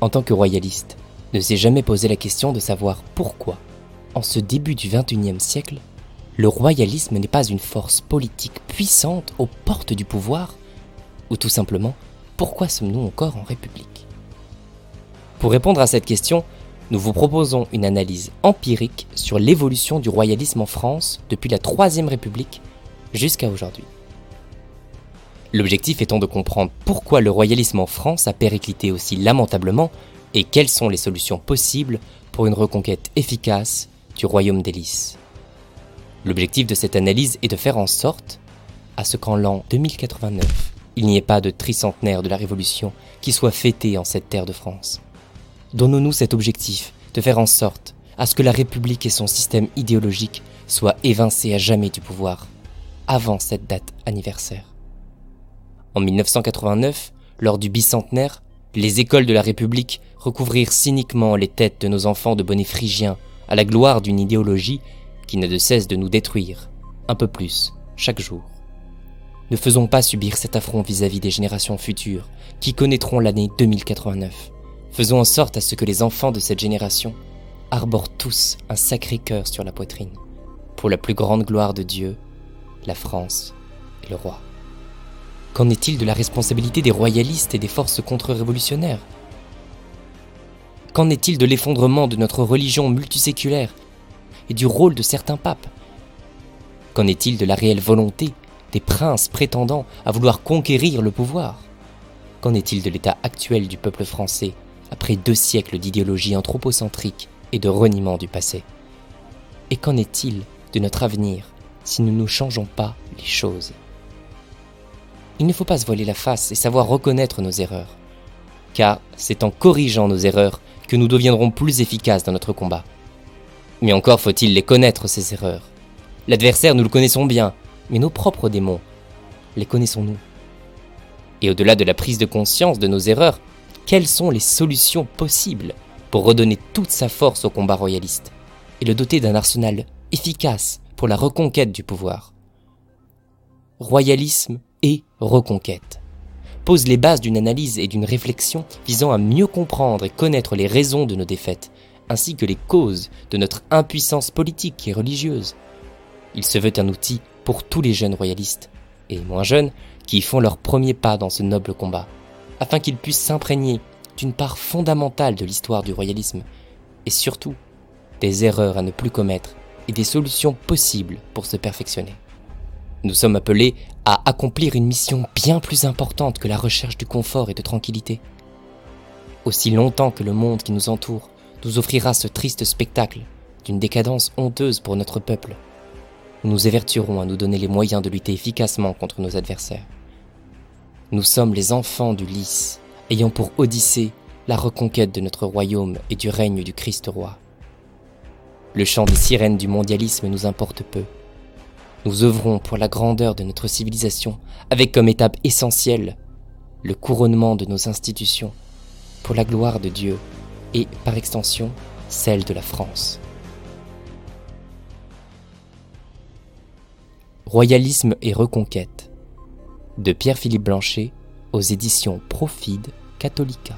en tant que royaliste, ne s'est jamais posé la question de savoir pourquoi, en ce début du XXIe siècle, le royalisme n'est pas une force politique puissante aux portes du pouvoir Ou tout simplement, pourquoi sommes-nous encore en République? Pour répondre à cette question, nous vous proposons une analyse empirique sur l'évolution du royalisme en France depuis la Troisième République jusqu'à aujourd'hui. L'objectif étant de comprendre pourquoi le royalisme en France a périclité aussi lamentablement et quelles sont les solutions possibles pour une reconquête efficace du royaume d'Hélice. L'objectif de cette analyse est de faire en sorte à ce qu'en l'an 2089, il n'y ait pas de tricentenaire de la Révolution qui soit fêté en cette terre de France. Donnons-nous cet objectif de faire en sorte à ce que la République et son système idéologique soient évincés à jamais du pouvoir, avant cette date anniversaire. En 1989, lors du bicentenaire, les écoles de la République recouvrirent cyniquement les têtes de nos enfants de bonnets phrygiens à la gloire d'une idéologie qui n'a de cesse de nous détruire, un peu plus, chaque jour. Ne faisons pas subir cet affront vis-à-vis des générations futures qui connaîtront l'année 2089. Faisons en sorte à ce que les enfants de cette génération arborent tous un sacré cœur sur la poitrine, pour la plus grande gloire de Dieu, la France et le roi. Qu'en est-il de la responsabilité des royalistes et des forces contre-révolutionnaires Qu'en est-il de l'effondrement de notre religion multiséculaire et du rôle de certains papes Qu'en est-il de la réelle volonté des princes prétendant à vouloir conquérir le pouvoir Qu'en est-il de l'état actuel du peuple français après deux siècles d'idéologie anthropocentrique et de reniement du passé Et qu'en est-il de notre avenir si nous ne changeons pas les choses Il ne faut pas se voiler la face et savoir reconnaître nos erreurs, car c'est en corrigeant nos erreurs que nous deviendrons plus efficaces dans notre combat. Mais encore faut-il les connaître, ces erreurs. L'adversaire, nous le connaissons bien, mais nos propres démons, les connaissons-nous? Et au-delà de la prise de conscience de nos erreurs, quelles sont les solutions possibles pour redonner toute sa force au combat royaliste et le doter d'un arsenal efficace pour la reconquête du pouvoir? Royalisme et reconquête pose les bases d'une analyse et d'une réflexion visant à mieux comprendre et connaître les raisons de nos défaites ainsi que les causes de notre impuissance politique et religieuse. Il se veut un outil pour tous les jeunes royalistes, et moins jeunes, qui font leur premier pas dans ce noble combat, afin qu'ils puissent s'imprégner d'une part fondamentale de l'histoire du royalisme, et surtout des erreurs à ne plus commettre et des solutions possibles pour se perfectionner. Nous sommes appelés à accomplir une mission bien plus importante que la recherche du confort et de tranquillité. Aussi longtemps que le monde qui nous entoure nous offrira ce triste spectacle d'une décadence honteuse pour notre peuple. Nous nous évertuerons à nous donner les moyens de lutter efficacement contre nos adversaires. Nous sommes les enfants du lys, ayant pour Odyssée la reconquête de notre royaume et du règne du Christ roi. Le chant des sirènes du mondialisme nous importe peu. Nous œuvrons pour la grandeur de notre civilisation, avec comme étape essentielle le couronnement de nos institutions, pour la gloire de Dieu et, par extension, celle de la France. Royalisme et reconquête de Pierre-Philippe Blanchet aux éditions Profide Catholica.